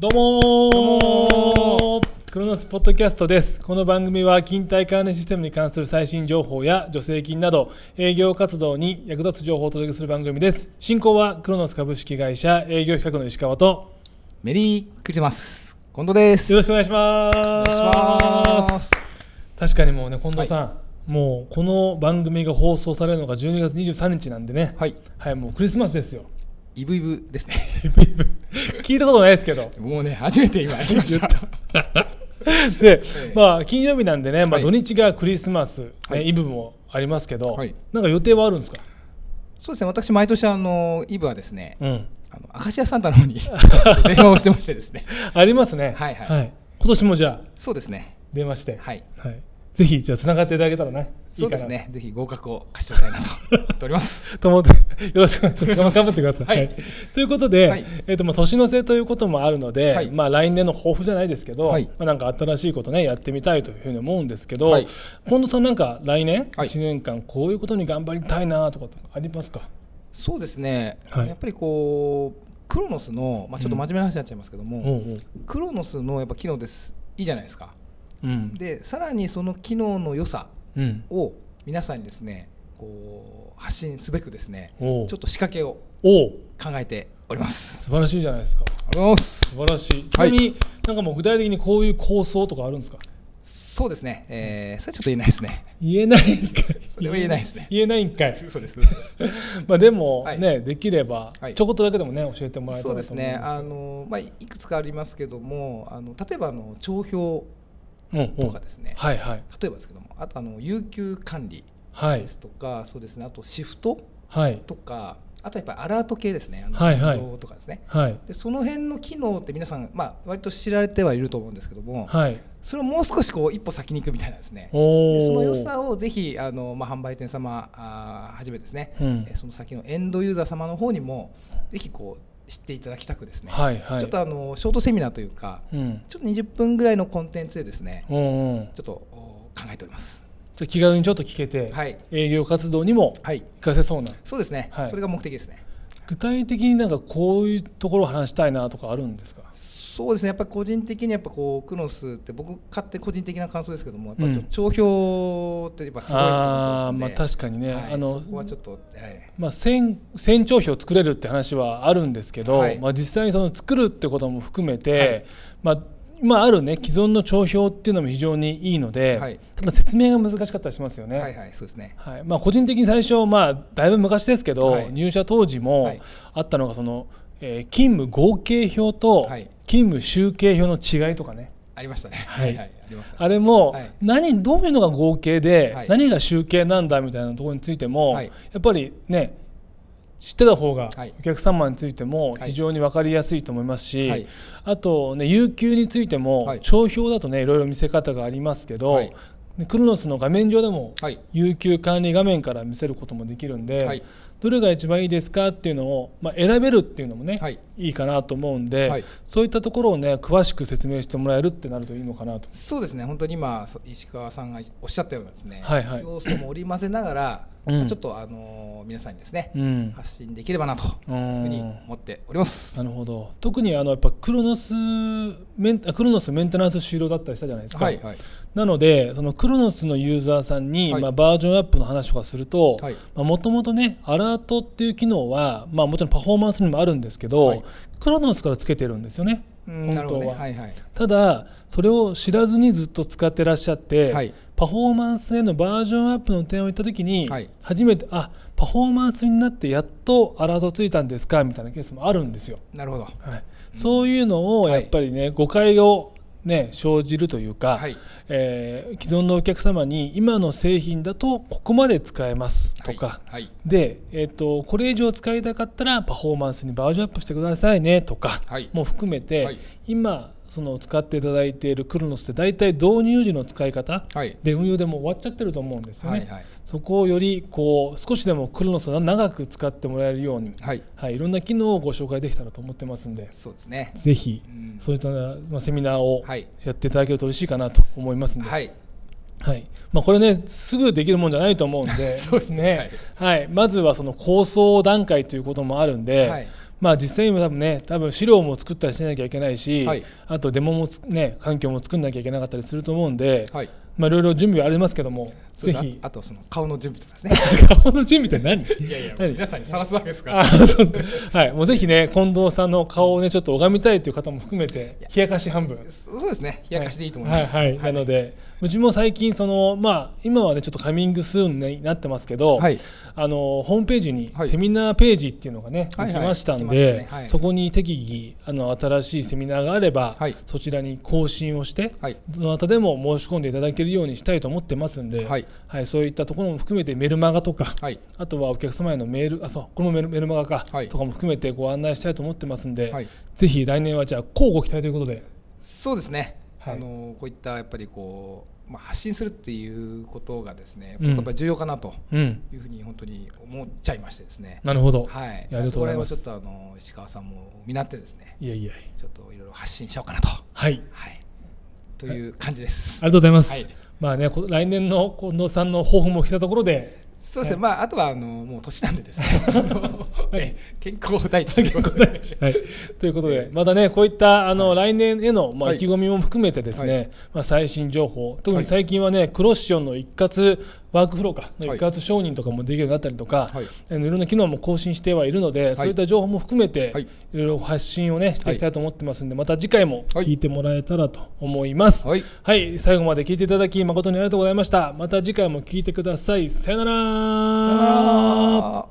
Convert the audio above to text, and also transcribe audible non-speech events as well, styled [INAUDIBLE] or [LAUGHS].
どうもークロノスポッドキャストです。この番組は勤怠管理システムに関する最新情報や助成金など営業活動に役立つ情報をお届けする番組です。進行はクロノス株式会社営業企画の石川とメリークリスマス近藤ですよろしくお願いします。お願いします確かにもうね近藤さん、もうこの番組が放送されるのが12月23日なんでね。はいはい、もうクリスマスですよ。イブイブですね。聞いたことないですけど。もうね初めて今やりました。[LAUGHS] で、ええ。まあ金曜日なんでね、まあ、はい。土日がクリスマス、ねはい。イブもありますけど、はい。なんか予定はあるんですか、そうですね私毎年あのイブはですねうん、あのアカシアサンタの方に [LAUGHS] 電話をしてましてですね。ありますね、はい。はい。今年もじゃあそうですね。出まして、はい。はいぜひじゃあつながっていただけたらねいそいうですね。ぜひ合格を勝ち取りたいなと思っております。と思ってよろしくお願いします。頑張ってください、はい。ということで、はい。えーとまあ、年の瀬ということもあるので、はい。まあ、来年の抱負じゃないですけど、はい。まあ、なんか新しいことねやってみたいというふうに思うんですけど、はい。近藤さんなんか来年はい。1年間こういうことに頑張りたいなとかありますか、そうですね、はい。やっぱりこうクロノスの、まあ、ちょっと真面目な話になっちゃいますけども、おうおうクロノスのやっぱ機能です。いいじゃないですかうん。でさらにその機能の良さうん、を皆さんにですねこう発信すべくですねちょっと仕掛けを考えております。素晴らしいじゃないですか。ありがとうございます。素晴らしい。ちなみに、なんかもう具体的にこういう構想とかあるんですか？そうですね、えー、それはちょっと言えないですね。言えないんかい。それは言えないですね。言えないんかい。そうです。そうです。[LAUGHS] まあでもはい。ね、できればはい。ちょこっとだけでもね教えてもらえたらと思うんですね。あのまあいくつかありますけども、あの例えばあの帳票とかですね。はいはい例えばですけども、あとあの有給管理はいですとか、そうですね。あとシフトはいとか、あとやっぱりアラート系ですね。あのはいはいとかですね。はいでその辺の機能って皆さんまあ割と知られてはいると思うんですけども、はいそれをもう少しこう一歩先に行くみたいなですね。おおでその良さをぜひあの、まあ、販売店様はじめですね、うんえその先のエンドユーザー様の方にもぜひこう知っていただきたくですね、はいはい。ちょっとあのショートセミナーというかうん。ちょっと20分ぐらいのコンテンツでですねうんうん。ちょっとお考えております。気軽にちょっと聞けて、はい。営業活動にもはい。活かせそうな。そうですね、はい。それが目的ですね。具体的になんかこういうところを話したいなとかあるんですか？そうですね。やっぱり個人的にやっぱこうクノスって僕勝手個人的な感想ですけどもやっぱうん。帳票ってやっぱすごいと思あまあ確かにね、はい。あのそこはちょっと、はい。まあ、船船長表を作れるって話はあるんですけど、はい。まあ、実際にその作るってことも含めて、はい。まあ、今あるね既存の帳表っていうのも非常にいいので、はい。ただ説明が難しかったりしますよね。はいはいそうですね。はい。まあ、個人的に最初、まあ、だいぶ昔ですけど、はい。入社当時もはい。あったのがその、えー勤務合計表とはい。勤務集計表の違いとかね、ありましたね。はい。ありますあれもはい。何どういうのが合計で、はい。何が集計なんだみたいなところについても、はい。やっぱりね知ってた方がはい。お客様についてもはい。非常に分かりやすいと思いますし、はい。あとね有給についても、はい。帳表だとねいろいろ見せ方がありますけど、クロノスの画面上でもはい。有給管理画面から見せることもできるんで、はいどれが一番いいですかっていうのを、まあ、選べるっていうのもね、はい。いいかなと思うんで、はい。そういったところをね詳しく説明してもらえるってなるといいのかなと。そうですね。本当に今そ石川さんがおっしゃったようなですね、はいはい。要素も織り交ぜながら、うん。ちょっとあのー皆さんにですね、うん。発信できればなというふうに思っております。なるほど。特にあのやっぱクロノスメンあクロノスメンテナンス終了だったりしたじゃないですか、はいはい。なのでそのクロノスのユーザーさんに、はい。まあ、バージョンアップの話とかするとはい。もともとねアラートっていう機能は、まあ、もちろんパフォーマンスにもあるんですけど、はい。クロノスからつけてるんですよね本当は。はいはい。ただそれを知らずにずっと使ってらっしゃって、はい。パフォーマンスへのバージョンアップの点を言った時に、はい。初めてあパフォーマンスになってやっとアラートついたんですかみたいなケースもあるんですよ。なるほど。はい、そういうのをやっぱりね、誤解を、ね、生じるというか、はい。えー既存のお客様に今の製品だとここまで使えますとか、はいはい。で、えー、とこれ以上使いたかったらパフォーマンスにバージョンアップしてくださいねとかはい。も含めて、はい。今その使っていただいているクロノスって大体導入時の使い方はい。で運用でもう終わっちゃってると思うんですよね。はいはい。そこをよりこう少しでもクロノスを長く使ってもらえるように、はい。はい、いろんな機能をご紹介できたらと思ってますんでそうですね。ぜひうん。そういった、まあ、セミナーをはい。やっていただけると嬉しいかなと思いますんで、はい。はい。まあ、これねすぐできるもんじゃないと思うんで。[LAUGHS] そうですね。はい。まずはその構想段階ということもあるんで、はいまあ実際にも多分ね多分資料も作ったりしなきゃいけないし、はい。あとデモもつね環境も作んなきゃいけなかったりすると思うんで、はい。まあいろいろ準備はありますけどもぜひ。ああとその顔の準備とかですね。[LAUGHS] 顔の準備って何？いやいや何？皆さんにさらすわけですから。はい、もうぜひね近藤さんの顔をねちょっと拝みたいという方も含めて冷やかし半分。そうですね。冷やかしでいいと思います。はい、はい。なのでうちも最近そのまあ今はねちょっとカミングスーンになってますけど、はい。あのホームページにはい。セミナーページっていうのがね、はいはい。できましたんで、はい。そこに適宜あの新しいセミナーがあれば、はい。そちらに更新をして、はい。どなたでも申し込んでいただけるようにしたいと思ってますんで、はいそういったところも含めてメルマガとか、はい。あとはお客様へのメールあそうこれもメルメルマガか、はい。とかも含めてご案内したいと思ってますんで、はい。ぜひ来年はじゃあ交互期待ということで。そうですね、はい。あのこういったやっぱりこう、まあ、発信するっていうことがですね、うん。やっぱり重要かなとうん、いうふうに本当に思っちゃいましてですね。なるほど。はい、ありがとうございます。ちょっとあの石川さんも見習ってですね、いやいやちょっといろいろ発信しようかなと、ははい。い、という感じです。ありがとうございます。はい。まあね、こ来年の近藤さんの抱負も来たところで、そうですね、まああとはあのもう年なんでですね、健康第一ということで、はい、ということで、またね、こういったあの、来年への、まあ、はい。意気込みも含めてですね、はい。まあ、最新情報、特に最近はね、クロッションの一括ワークフローか、のはい。一括承認とかもできるようになったりとか、はい。あのいろんな機能も更新してはいるので、そういった情報も含めて、はい。い、ろいろ発信をね、していきたいと思ってますんで、また次回もはい聞い。てもらえたらと思います。はい。はい、最後まで聞いていただき誠にありがとうございました。また次回も聞いてください。さよなら